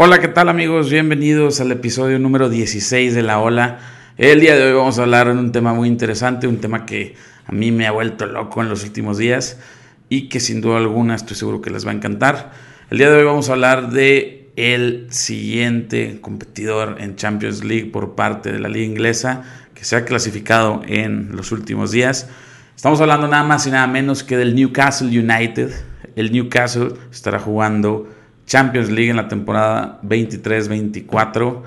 Hola, ¿qué tal amigos? Bienvenidos al episodio número 16 de La Ola. El día de hoy vamos a hablar de un tema muy interesante, un tema que a mí me ha vuelto loco en los últimos días y que sin duda alguna estoy seguro que les va a encantar. El día de hoy vamos a hablar de el siguiente competidor en Champions League por parte de la liga inglesa que se ha clasificado en los últimos días. Estamos hablando nada más y nada menos que del Newcastle United. El Newcastle estará jugando Champions League en la temporada 23-24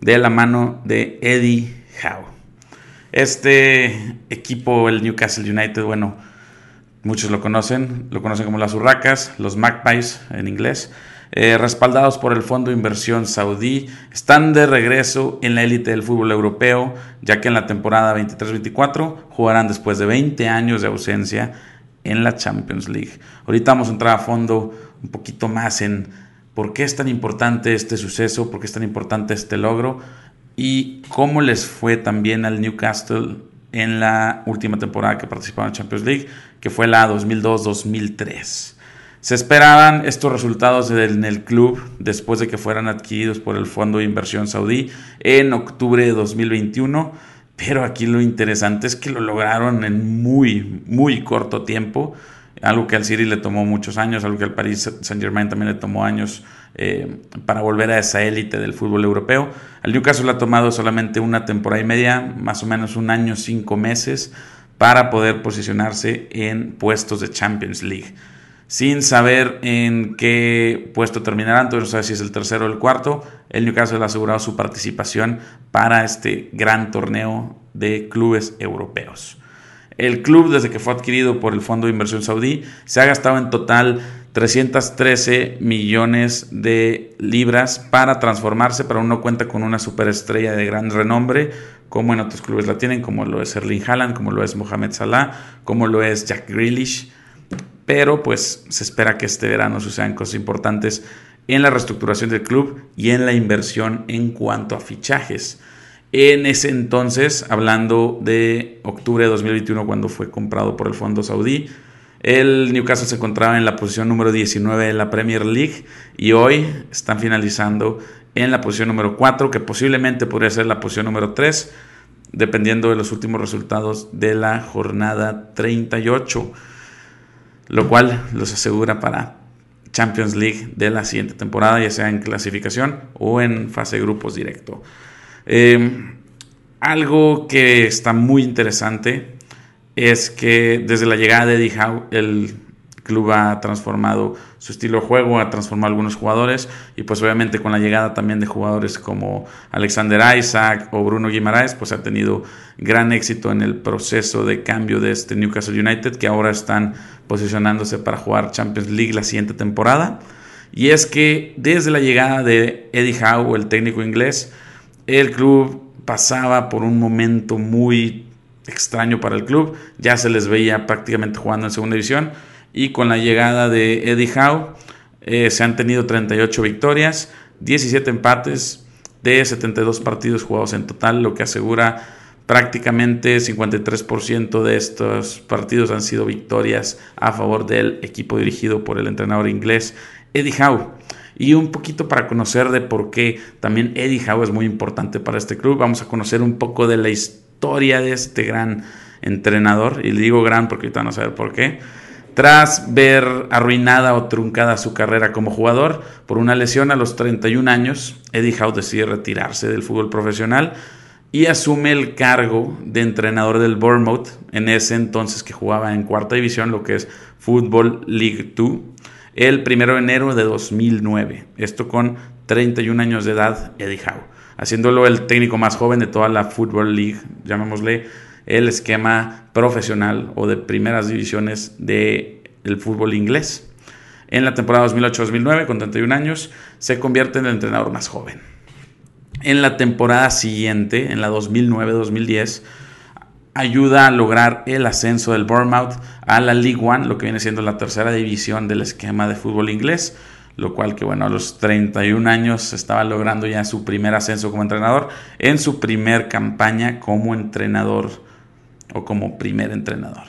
de la mano de Eddie Howe. Este equipo, el Newcastle United, bueno, muchos lo conocen, lo conocen como las Urracas, los Magpies en inglés, eh, respaldados por el Fondo de Inversión Saudí, están de regreso en la élite del fútbol europeo, ya que en la temporada 23-24 jugarán después de 20 años de ausencia en la Champions League. Ahorita vamos a entrar a fondo un poquito más en por qué es tan importante este suceso, por qué es tan importante este logro y cómo les fue también al Newcastle en la última temporada que participaron en Champions League, que fue la 2002-2003. Se esperaban estos resultados en el club después de que fueran adquiridos por el Fondo de Inversión Saudí en octubre de 2021, pero aquí lo interesante es que lo lograron en muy, muy corto tiempo algo que al City le tomó muchos años, algo que al Paris Saint Germain también le tomó años eh, para volver a esa élite del fútbol europeo. Al Newcastle le ha tomado solamente una temporada y media, más o menos un año, cinco meses, para poder posicionarse en puestos de Champions League. Sin saber en qué puesto terminarán, entonces no sabe si es el tercero o el cuarto, el Newcastle ha asegurado su participación para este gran torneo de clubes europeos. El club, desde que fue adquirido por el Fondo de Inversión Saudí, se ha gastado en total 313 millones de libras para transformarse, pero aún no cuenta con una superestrella de gran renombre, como en otros clubes la tienen, como lo es Erling Haaland, como lo es Mohamed Salah, como lo es Jack Grealish. Pero pues se espera que este verano sucedan cosas importantes en la reestructuración del club y en la inversión en cuanto a fichajes. En ese entonces, hablando de octubre de 2021, cuando fue comprado por el Fondo Saudí, el Newcastle se encontraba en la posición número 19 de la Premier League y hoy están finalizando en la posición número 4, que posiblemente podría ser la posición número 3, dependiendo de los últimos resultados de la jornada 38, lo cual los asegura para Champions League de la siguiente temporada, ya sea en clasificación o en fase de grupos directo. Em, algo que está muy interesante es que desde la llegada de Eddie Howe, el club ha transformado su estilo de juego, ha transformado algunos jugadores y pues obviamente con la llegada también de jugadores como Alexander Isaac o Bruno Guimaraes, pues ha tenido gran éxito en el proceso de cambio de este Newcastle United que ahora están posicionándose para jugar Champions League la siguiente temporada. Y es que desde la llegada de Eddie Howe, el técnico inglés, el club pasaba por un momento muy extraño para el club, ya se les veía prácticamente jugando en segunda división. Y con la llegada de Eddie Howe eh, se han tenido 38 victorias, 17 empates de 72 partidos jugados en total, lo que asegura prácticamente 53% de estos partidos han sido victorias a favor del equipo dirigido por el entrenador inglés Eddie Howe y un poquito para conocer de por qué también Eddie Howe es muy importante para este club. Vamos a conocer un poco de la historia de este gran entrenador, y le digo gran porque ahorita no saber por qué. Tras ver arruinada o truncada su carrera como jugador por una lesión a los 31 años, Eddie Howe decide retirarse del fútbol profesional y asume el cargo de entrenador del Bournemouth, en ese entonces que jugaba en cuarta división, lo que es Football League 2 el 1 de enero de 2009. Esto con 31 años de edad, Eddie Howe, haciéndolo el técnico más joven de toda la Football League, llamémosle el esquema profesional o de primeras divisiones del el fútbol inglés. En la temporada 2008-2009, con 31 años, se convierte en el entrenador más joven. En la temporada siguiente, en la 2009-2010, ayuda a lograr el ascenso del Bournemouth a la League One, lo que viene siendo la tercera división del esquema de fútbol inglés, lo cual que bueno, a los 31 años estaba logrando ya su primer ascenso como entrenador en su primer campaña como entrenador o como primer entrenador.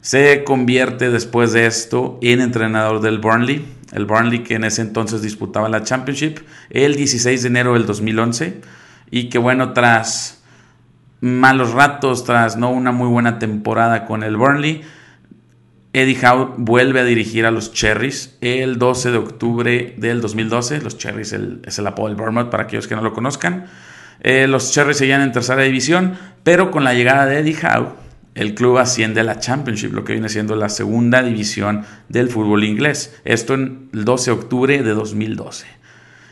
Se convierte después de esto en entrenador del Burnley, el Burnley que en ese entonces disputaba la Championship, el 16 de enero del 2011, y que bueno, tras malos ratos, tras no una muy buena temporada con el Burnley, Eddie Howe vuelve a dirigir a los Cherries el 12 de octubre del 2012. Los Cherries es el apodo del Bournemouth para aquellos que no lo conozcan. Eh, los Cherries seguían en tercera división, pero con la llegada de Eddie Howe, el club asciende a la Championship, lo que viene siendo la segunda división del fútbol inglés. Esto en el 12 de octubre de 2012.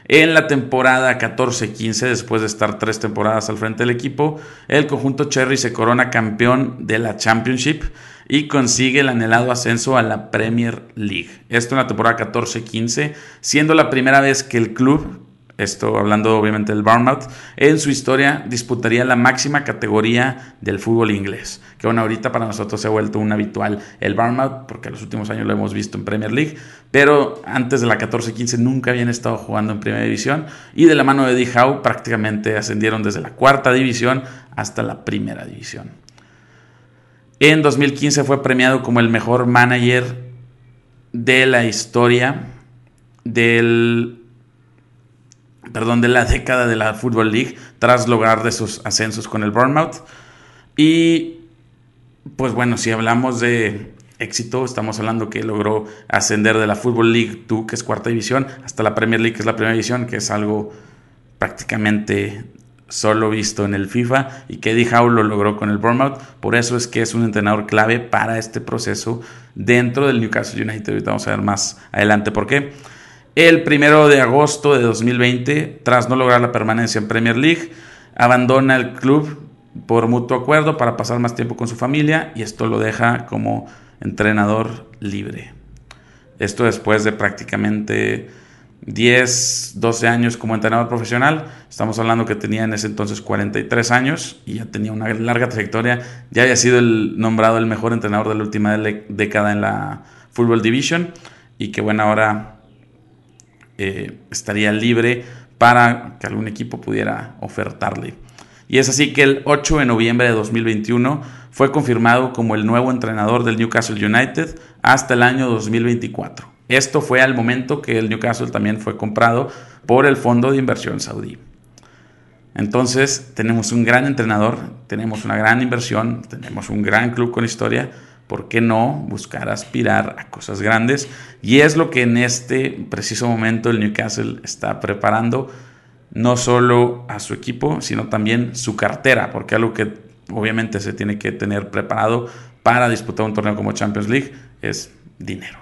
En la temporada 14-15, después de estar tres temporadas al frente del equipo, el conjunto Cherry se corona campeón de la Championship y consigue el anhelado ascenso a la Premier League. Esto en la temporada 14-15, siendo la primera vez que el club esto hablando obviamente del Bournemouth, en su historia disputaría la máxima categoría del fútbol inglés, que bueno, ahorita para nosotros se ha vuelto un habitual el Bournemouth, porque los últimos años lo hemos visto en Premier League, pero antes de la 14-15 nunca habían estado jugando en Primera División, y de la mano de Eddie Howe prácticamente ascendieron desde la cuarta división hasta la Primera División. En 2015 fue premiado como el mejor manager de la historia del perdón, de la década de la Football League tras lograr de sus ascensos con el Bournemouth. Y pues bueno, si hablamos de éxito, estamos hablando que logró ascender de la Football League 2, que es cuarta división, hasta la Premier League, que es la primera división, que es algo prácticamente solo visto en el FIFA y que Eddie Howe lo logró con el Bournemouth. Por eso es que es un entrenador clave para este proceso dentro del Newcastle United. Vamos a ver más adelante por qué. El primero de agosto de 2020, tras no lograr la permanencia en Premier League, abandona el club por mutuo acuerdo para pasar más tiempo con su familia y esto lo deja como entrenador libre. Esto después de prácticamente 10, 12 años como entrenador profesional. Estamos hablando que tenía en ese entonces 43 años y ya tenía una larga trayectoria. Ya había sido el, nombrado el mejor entrenador de la última década en la Football Division y que bueno, ahora eh, estaría libre para que algún equipo pudiera ofertarle. Y es así que el 8 de noviembre de 2021 fue confirmado como el nuevo entrenador del Newcastle United hasta el año 2024. Esto fue al momento que el Newcastle también fue comprado por el fondo de inversión saudí. Entonces tenemos un gran entrenador, tenemos una gran inversión, tenemos un gran club con historia, ¿por qué no buscar aspirar a cosas grandes? Y es lo que en este preciso momento el Newcastle está preparando, no solo a su equipo, sino también su cartera, porque algo que obviamente se tiene que tener preparado para disputar un torneo como Champions League es dinero.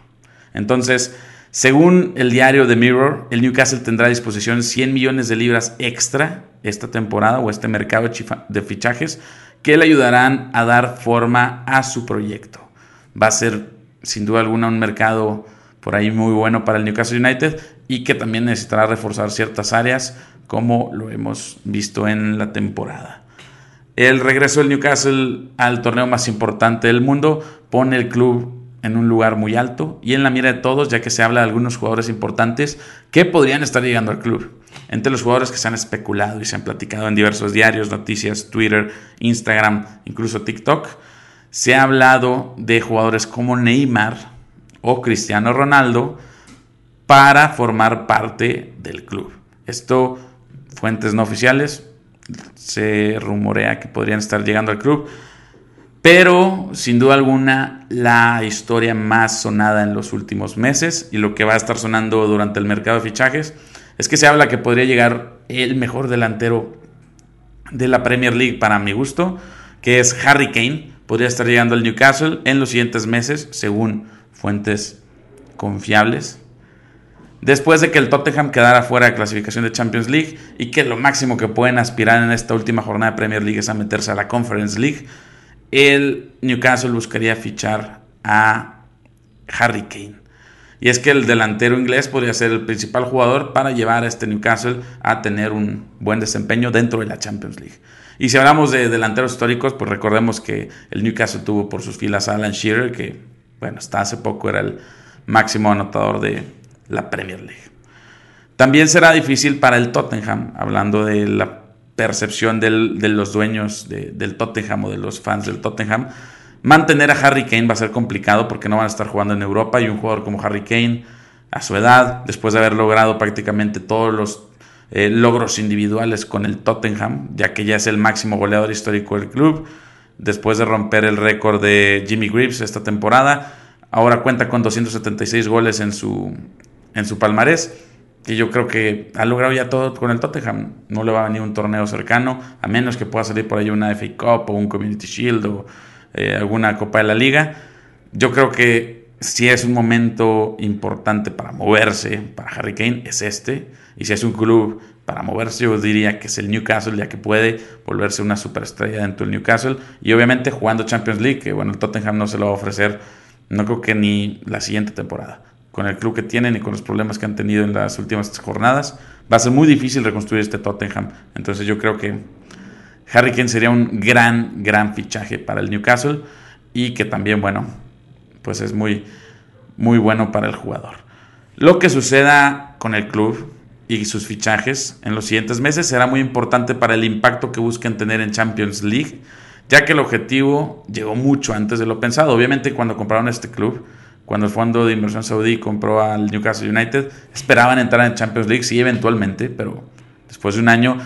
Entonces, según el diario The Mirror, el Newcastle tendrá a disposición 100 millones de libras extra esta temporada o este mercado de fichajes que le ayudarán a dar forma a su proyecto. Va a ser sin duda alguna un mercado por ahí muy bueno para el Newcastle United y que también necesitará reforzar ciertas áreas como lo hemos visto en la temporada. El regreso del Newcastle al torneo más importante del mundo pone el club en un lugar muy alto y en la mira de todos, ya que se habla de algunos jugadores importantes que podrían estar llegando al club. Entre los jugadores que se han especulado y se han platicado en diversos diarios, noticias, Twitter, Instagram, incluso TikTok, se ha hablado de jugadores como Neymar o Cristiano Ronaldo para formar parte del club. Esto, fuentes no oficiales, se rumorea que podrían estar llegando al club. Pero sin duda alguna la historia más sonada en los últimos meses y lo que va a estar sonando durante el mercado de fichajes es que se habla que podría llegar el mejor delantero de la Premier League para mi gusto, que es Harry Kane. Podría estar llegando al Newcastle en los siguientes meses, según fuentes confiables. Después de que el Tottenham quedara fuera de clasificación de Champions League y que lo máximo que pueden aspirar en esta última jornada de Premier League es a meterse a la Conference League, el Newcastle buscaría fichar a Harry Kane. Y es que el delantero inglés podría ser el principal jugador para llevar a este Newcastle a tener un buen desempeño dentro de la Champions League. Y si hablamos de delanteros históricos, pues recordemos que el Newcastle tuvo por sus filas a Alan Shearer, que bueno, hasta hace poco era el máximo anotador de la Premier League. También será difícil para el Tottenham, hablando de la percepción de los dueños del Tottenham o de los fans del Tottenham, Mantener a Harry Kane va a ser complicado porque no van a estar jugando en Europa y un jugador como Harry Kane, a su edad, después de haber logrado prácticamente todos los eh, logros individuales con el Tottenham, ya que ya es el máximo goleador histórico del club, después de romper el récord de Jimmy Greaves esta temporada, ahora cuenta con 276 goles en su, en su palmarés. Y yo creo que ha logrado ya todo con el Tottenham. No le va a venir un torneo cercano, a menos que pueda salir por ahí una FA Cup o un Community Shield o eh, alguna Copa de la Liga. Yo creo que si es un momento importante para moverse para Harry Kane, es este. Y si es un club para moverse, yo diría que es el Newcastle, ya que puede volverse una superestrella dentro del Newcastle. Y obviamente jugando Champions League, que bueno, el Tottenham no se lo va a ofrecer, no creo que ni la siguiente temporada. Con el club que tienen y con los problemas que han tenido en las últimas jornadas, va a ser muy difícil reconstruir este Tottenham. Entonces yo creo que Harry Kane sería un gran, gran fichaje para el Newcastle y que también, bueno, pues es muy, muy bueno para el jugador. Lo que suceda con el club y sus fichajes en los siguientes meses será muy importante para el impacto que busquen tener en Champions League, ya que el objetivo llegó mucho antes de lo pensado. Obviamente cuando compraron este club, cuando el fondo de inversión saudí compró al Newcastle United, esperaban entrar en Champions League, sí, eventualmente, pero después de un año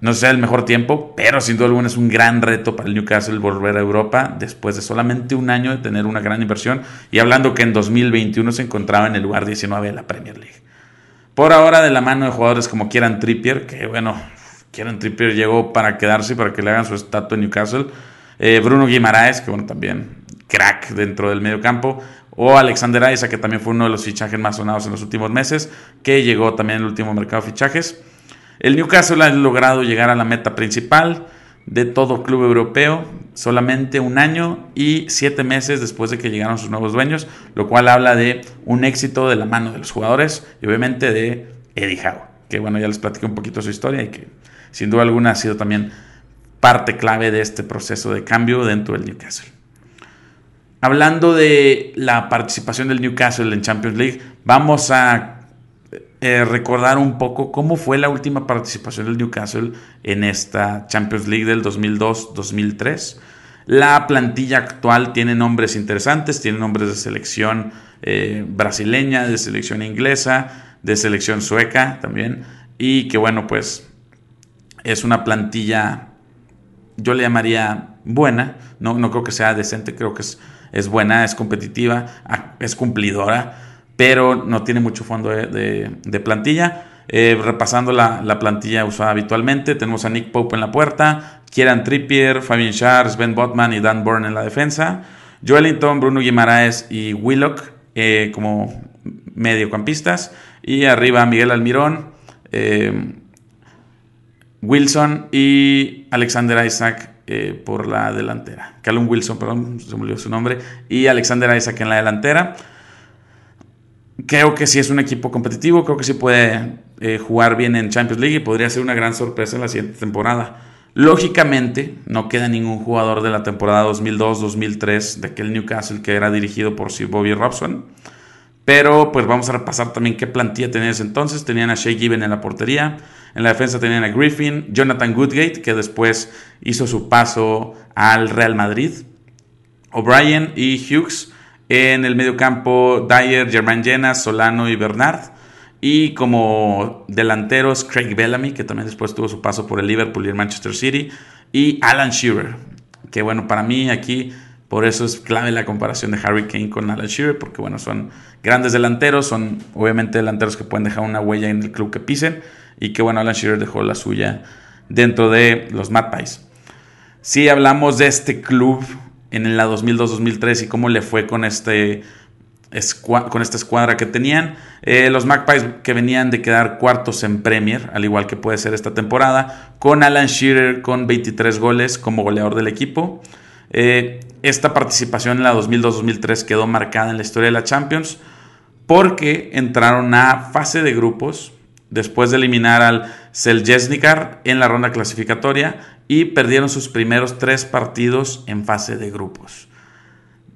no sea el mejor tiempo, pero sin duda alguna es un gran reto para el Newcastle volver a Europa después de solamente un año de tener una gran inversión y hablando que en 2021 se encontraba en el lugar 19 de la Premier League. Por ahora de la mano de jugadores como Kieran Trippier, que bueno, Kieran Trippier llegó para quedarse para que le hagan su estatua en Newcastle, eh, Bruno Guimaraes, que bueno, también crack dentro del medio campo, o Alexander Isaac, que también fue uno de los fichajes más sonados en los últimos meses, que llegó también en el último mercado de fichajes. El Newcastle ha logrado llegar a la meta principal de todo club europeo solamente un año y siete meses después de que llegaron sus nuevos dueños, lo cual habla de un éxito de la mano de los jugadores y obviamente de Eddie Howe, que bueno, ya les platiqué un poquito su historia y que sin duda alguna ha sido también parte clave de este proceso de cambio dentro del Newcastle. Hablando de la participación del Newcastle en Champions League, vamos a eh, recordar un poco cómo fue la última participación del Newcastle en esta Champions League del 2002-2003. La plantilla actual tiene nombres interesantes, tiene nombres de selección eh, brasileña, de selección inglesa, de selección sueca también. Y que bueno, pues es una plantilla, yo le llamaría buena, no, no creo que sea decente, creo que es, es buena, es competitiva, es cumplidora pero no tiene mucho fondo de, plantilla. Eh, repasando la, plantilla usada habitualmente, tenemos a Nick Pope en la puerta, Kieran Trippier, Fabian Schär, Ben Botman y Dan Bourne en la defensa, Joelinton, Bruno Guimaraes y Willock eh, como mediocampistas, y arriba Miguel Almirón, eh, Wilson y Alexander Isaac por la delantera. Callum Wilson, perdón, se me olvidó su nombre, y Alexander Isaac en la delantera. Creo que sí es un equipo competitivo, creo que sí puede eh, jugar bien en Champions League y podría ser una gran sorpresa en la siguiente temporada. Lógicamente, no queda ningún jugador de la temporada 2002-2003 de aquel Newcastle que era dirigido por Sir Bobby Robson. Pero pues vamos a repasar también qué plantilla tenían ese entonces. Tenían a Shea Given en la portería. En la defensa tenían a Griffin, Jonathan Goodgate, que después hizo su paso al Real Madrid. O'Brien y Hughes. En el mediocampo, Dyer, Germán Llenas, Solano y Bernard. Y como delanteros, Craig Bellamy, que también después tuvo su paso por el Liverpool y el Manchester City. Y Alan Shearer, que bueno, para mí aquí, por eso es clave la comparación de Harry Kane con Alan Shearer, porque bueno, son grandes delanteros, son obviamente delanteros que pueden dejar una huella en el club que pisen. Y que bueno, Alan Shearer dejó la suya dentro de los Magpies. Si hablamos de este club en la 2002-2003 y cómo le fue con este con esta escuadra que tenían. Eh, los Magpies que venían de quedar cuartos en Premier, al igual que puede ser esta temporada, con Alan Shearer con 23 goles como goleador del equipo. Eh, esta participación en la 2002-2003 quedó marcada en la historia de la Champions porque entraron a fase de grupos después de eliminar al Seljesnikar en la ronda clasificatoria y perdieron sus primeros tres partidos en fase de grupos.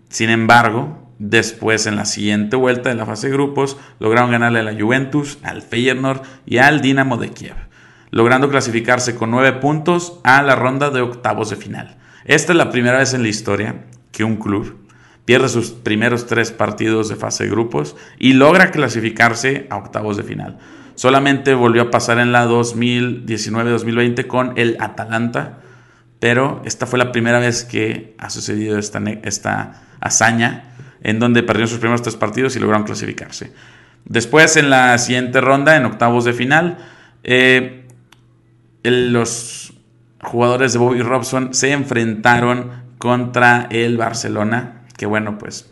Sin embargo, después en la siguiente vuelta de la fase de grupos lograron ganarle a la Juventus, al Feyenoord y al Dinamo de Kiev, logrando clasificarse con nueve puntos a la ronda de octavos de final. Esta es la primera vez en la historia que un club. Pierde sus primeros tres partidos de fase de grupos y logra clasificarse a octavos de final. Solamente volvió a pasar en la 2019-2020 con el Atalanta, pero esta fue la primera vez que ha sucedido esta, esta hazaña en donde perdieron sus primeros tres partidos y lograron clasificarse. Después, en la siguiente ronda, en octavos de final, eh, los jugadores de Bobby Robson se enfrentaron contra el Barcelona, que bueno, pues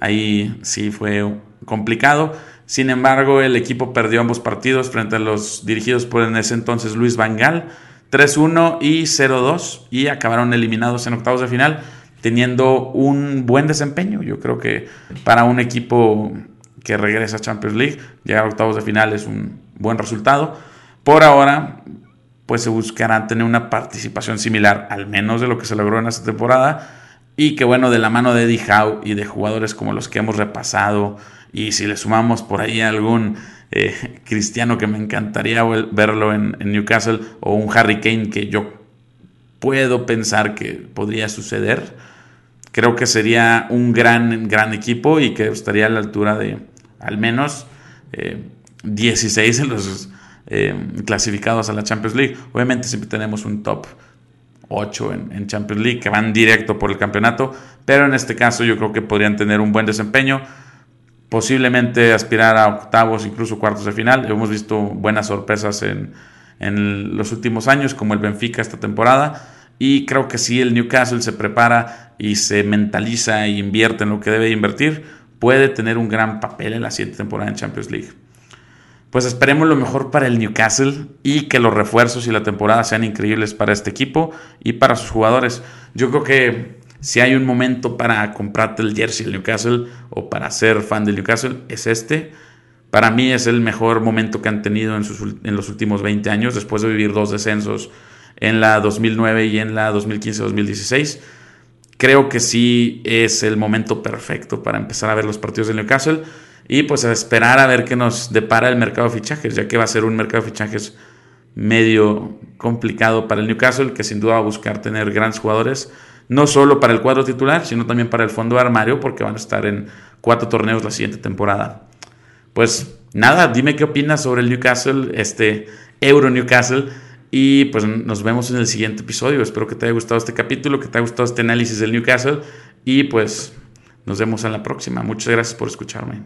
ahí sí fue complicado. Sin embargo, el equipo perdió ambos partidos frente a los dirigidos por en ese entonces Luis Vangal, 3-1 y 0-2, y acabaron eliminados en octavos de final, teniendo un buen desempeño. Yo creo que para un equipo que regresa a Champions League, llegar a octavos de final es un buen resultado. Por ahora, pues se buscará tener una participación similar, al menos de lo que se logró en esta temporada. Y que bueno, de la mano de Eddie Howe y de jugadores como los que hemos repasado, y si le sumamos por ahí algún eh, cristiano que me encantaría verlo en, Newcastle, o un Harry Kane que yo puedo pensar que podría suceder, creo que sería un gran, gran equipo y que estaría a la altura de al menos 16 eh, en los eh, clasificados a la Champions League. Obviamente siempre tenemos un top 8 en, Champions League que van directo por el campeonato, pero en este caso yo creo que podrían tener un buen desempeño, posiblemente aspirar a octavos, incluso cuartos de final. Hemos visto buenas sorpresas en, en los últimos años, como el Benfica esta temporada. Y creo que si el Newcastle se prepara y se mentaliza e invierte en lo que debe invertir, puede tener un gran papel en la siguiente temporada en Champions League pues esperemos lo mejor para el Newcastle y que los refuerzos y la temporada sean increíbles para este equipo y para sus jugadores. Yo creo que si hay un momento para comprarte el jersey del Newcastle o para ser fan del Newcastle, es este. Para mí es el mejor momento que han tenido en, en los últimos 20 años, después de vivir dos descensos en la 2009 y en la 2015-2016. Creo que sí es el momento perfecto para empezar a ver los partidos del Newcastle y pues a esperar a ver qué nos depara el mercado de fichajes, ya que va a ser un mercado de fichajes medio complicado para el Newcastle, que sin duda va a buscar tener grandes jugadores, no solo para el cuadro titular, sino también para el fondo de armario, porque van a estar en cuatro torneos la siguiente temporada. Pues nada, dime qué opinas sobre el Newcastle, este Euro Newcastle, y pues nos vemos en el siguiente episodio. Espero que te haya gustado este capítulo, que te haya gustado este análisis del Newcastle, y pues nos vemos en la próxima. Muchas gracias por escucharme.